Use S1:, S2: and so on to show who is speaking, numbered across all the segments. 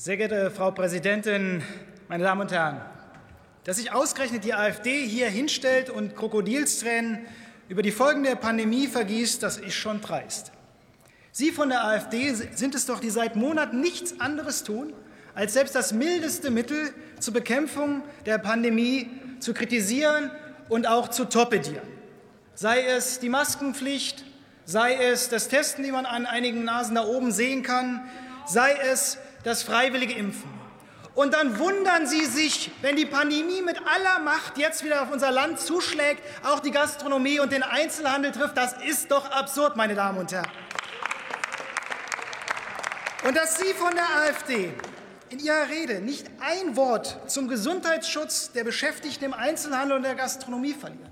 S1: Sehr geehrte Frau Präsidentin, meine Damen und Herren! Dass sich ausgerechnet die AfD hier hinstellt und Krokodilstränen über die Folgen der Pandemie vergießt, das ist schon dreist. Sie von der AfD sind es doch, die seit Monaten nichts anderes tun, als selbst das mildeste Mittel zur Bekämpfung der Pandemie zu kritisieren und auch zu torpedieren. Sei es die Maskenpflicht, sei es das Testen, wie man an einigen Nasen da oben sehen kann, sei es das freiwillige Impfen. Und dann wundern Sie sich, wenn die Pandemie mit aller Macht jetzt wieder auf unser Land zuschlägt, auch die Gastronomie und den Einzelhandel trifft. Das ist doch absurd, meine Damen und Herren. Und dass Sie von der AfD in Ihrer Rede nicht ein Wort zum Gesundheitsschutz der Beschäftigten im Einzelhandel und der Gastronomie verlieren,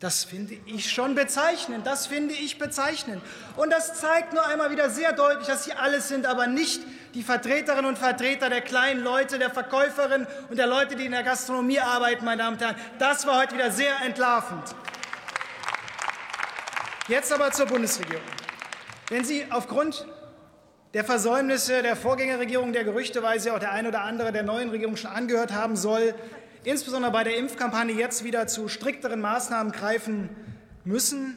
S1: das finde ich schon bezeichnend. Das finde ich bezeichnend. Und das zeigt nur einmal wieder sehr deutlich, dass Sie alles sind, aber nicht die Vertreterinnen und Vertreter der kleinen Leute, der Verkäuferinnen und der Leute, die in der Gastronomie arbeiten, meine Damen und Herren. Das war heute wieder sehr entlarvend. Jetzt aber zur Bundesregierung. Wenn Sie aufgrund der Versäumnisse der Vorgängerregierung, der gerüchteweise auch der eine oder andere der neuen Regierung schon angehört haben soll, insbesondere bei der Impfkampagne jetzt wieder zu strikteren Maßnahmen greifen müssen,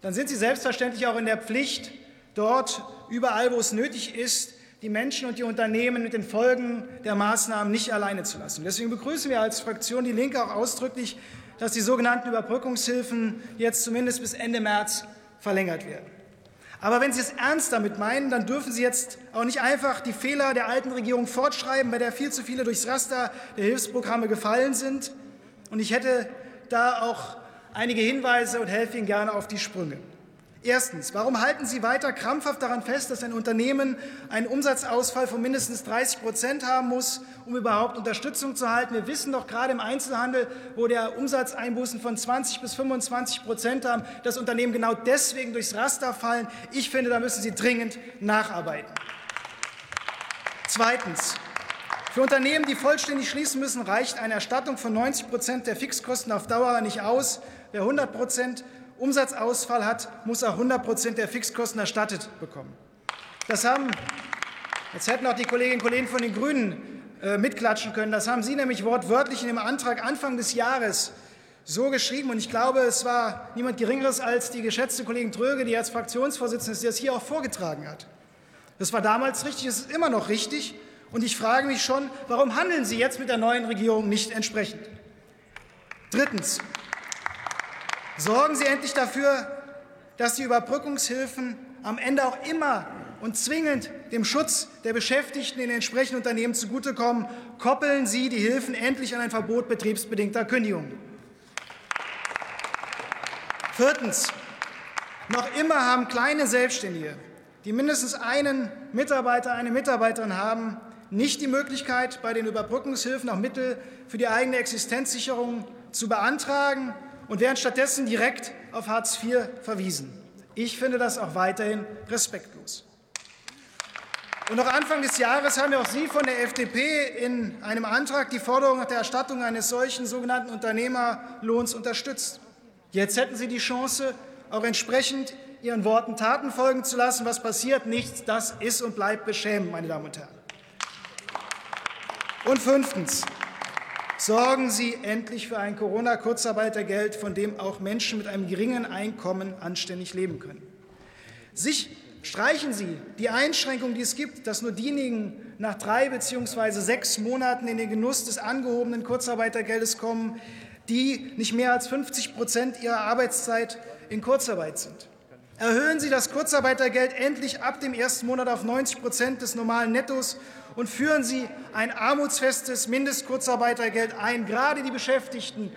S1: dann sind Sie selbstverständlich auch in der Pflicht, dort überall, wo es nötig ist, die Menschen und die Unternehmen mit den Folgen der Maßnahmen nicht alleine zu lassen. Deswegen begrüßen wir als Fraktion Die Linke auch ausdrücklich, dass die sogenannten Überbrückungshilfen jetzt zumindest bis Ende März verlängert werden. Aber wenn Sie es ernst damit meinen, dann dürfen Sie jetzt auch nicht einfach die Fehler der alten Regierung fortschreiben, bei der viel zu viele durchs Raster der Hilfsprogramme gefallen sind. Und ich hätte da auch einige Hinweise und helfe Ihnen gerne auf die Sprünge. Erstens, warum halten Sie weiter krampfhaft daran fest, dass ein Unternehmen einen Umsatzausfall von mindestens 30 Prozent haben muss, um überhaupt Unterstützung zu halten? Wir wissen doch gerade im Einzelhandel, wo der Umsatzeinbußen von 20 bis 25 Prozent haben, dass Unternehmen genau deswegen durchs Raster fallen. Ich finde, da müssen Sie dringend nacharbeiten. Zweitens. Für Unternehmen, die vollständig schließen müssen, reicht eine Erstattung von 90 Prozent der Fixkosten auf Dauer nicht aus. Wer 100 Prozent Umsatzausfall hat, muss er 100 Prozent der Fixkosten erstattet bekommen. Das haben, jetzt hätten auch die Kolleginnen und Kollegen von den Grünen äh, mitklatschen können, das haben Sie nämlich wortwörtlich in dem Antrag Anfang des Jahres so geschrieben. Und ich glaube, es war niemand Geringeres als die geschätzte Kollegin Tröge, die als Fraktionsvorsitzende das hier auch vorgetragen hat. Das war damals richtig, es ist immer noch richtig. Und ich frage mich schon, warum handeln Sie jetzt mit der neuen Regierung nicht entsprechend? Drittens. Sorgen Sie endlich dafür, dass die Überbrückungshilfen am Ende auch immer und zwingend dem Schutz der Beschäftigten in den entsprechenden Unternehmen zugutekommen. Koppeln Sie die Hilfen endlich an ein Verbot betriebsbedingter Kündigungen. Viertens. Noch immer haben kleine Selbstständige, die mindestens einen Mitarbeiter, eine Mitarbeiterin haben, nicht die Möglichkeit, bei den Überbrückungshilfen auch Mittel für die eigene Existenzsicherung zu beantragen und werden stattdessen direkt auf Hartz IV verwiesen. Ich finde das auch weiterhin respektlos. Und noch Anfang des Jahres haben ja auch Sie von der FDP in einem Antrag die Forderung nach der Erstattung eines solchen sogenannten Unternehmerlohns unterstützt. Jetzt hätten Sie die Chance, auch entsprechend Ihren Worten Taten folgen zu lassen. Was passiert? Nichts. Das ist und bleibt beschämend, meine Damen und Herren. Und fünftens. Sorgen Sie endlich für ein Corona-Kurzarbeitergeld, von dem auch Menschen mit einem geringen Einkommen anständig leben können. Sich streichen Sie die Einschränkung, die es gibt, dass nur diejenigen nach drei bzw. sechs Monaten in den Genuss des angehobenen Kurzarbeitergeldes kommen, die nicht mehr als 50 Prozent ihrer Arbeitszeit in Kurzarbeit sind. Erhöhen Sie das Kurzarbeitergeld endlich ab dem ersten Monat auf 90 Prozent des normalen Nettos und führen Sie ein armutsfestes Mindestkurzarbeitergeld ein. Gerade die Beschäftigten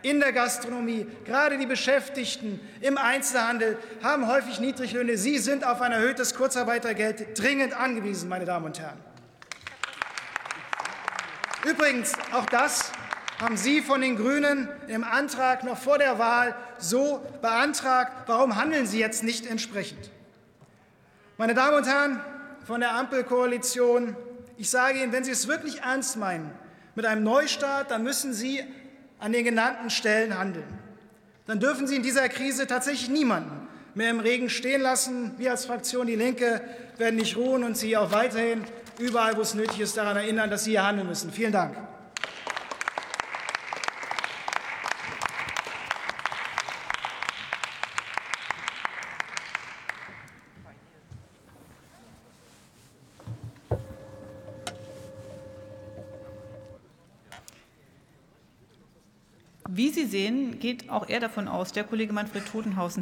S1: in der Gastronomie, gerade die Beschäftigten im Einzelhandel haben häufig Niedriglöhne. Sie sind auf ein erhöhtes Kurzarbeitergeld dringend angewiesen, meine Damen und Herren. Übrigens, auch das haben Sie von den Grünen im Antrag noch vor der Wahl so beantragt. Warum handeln Sie jetzt nicht entsprechend? Meine Damen und Herren von der Ampelkoalition, ich sage Ihnen, wenn Sie es wirklich ernst meinen mit einem Neustart, dann müssen Sie an den genannten Stellen handeln. Dann dürfen Sie in dieser Krise tatsächlich niemanden mehr im Regen stehen lassen. Wir als Fraktion Die Linke werden nicht ruhen und Sie auch weiterhin überall, wo es nötig ist, daran erinnern, dass Sie hier handeln müssen. Vielen Dank.
S2: Wie Sie sehen, geht auch er davon aus, der Kollege Manfred Totenhausen